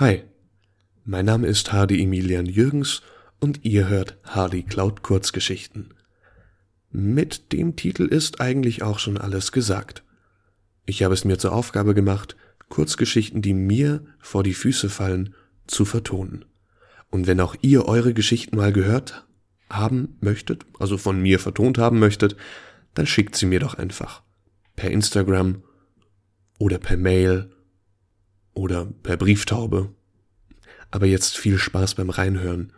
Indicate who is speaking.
Speaker 1: Hi, mein Name ist Hardy Emilian Jürgens und ihr hört Hardy Cloud Kurzgeschichten. Mit dem Titel ist eigentlich auch schon alles gesagt. Ich habe es mir zur Aufgabe gemacht, Kurzgeschichten, die mir vor die Füße fallen, zu vertonen. Und wenn auch ihr eure Geschichten mal gehört haben möchtet, also von mir vertont haben möchtet, dann schickt sie mir doch einfach. Per Instagram oder per Mail oder per Brieftaube. Aber jetzt viel Spaß beim Reinhören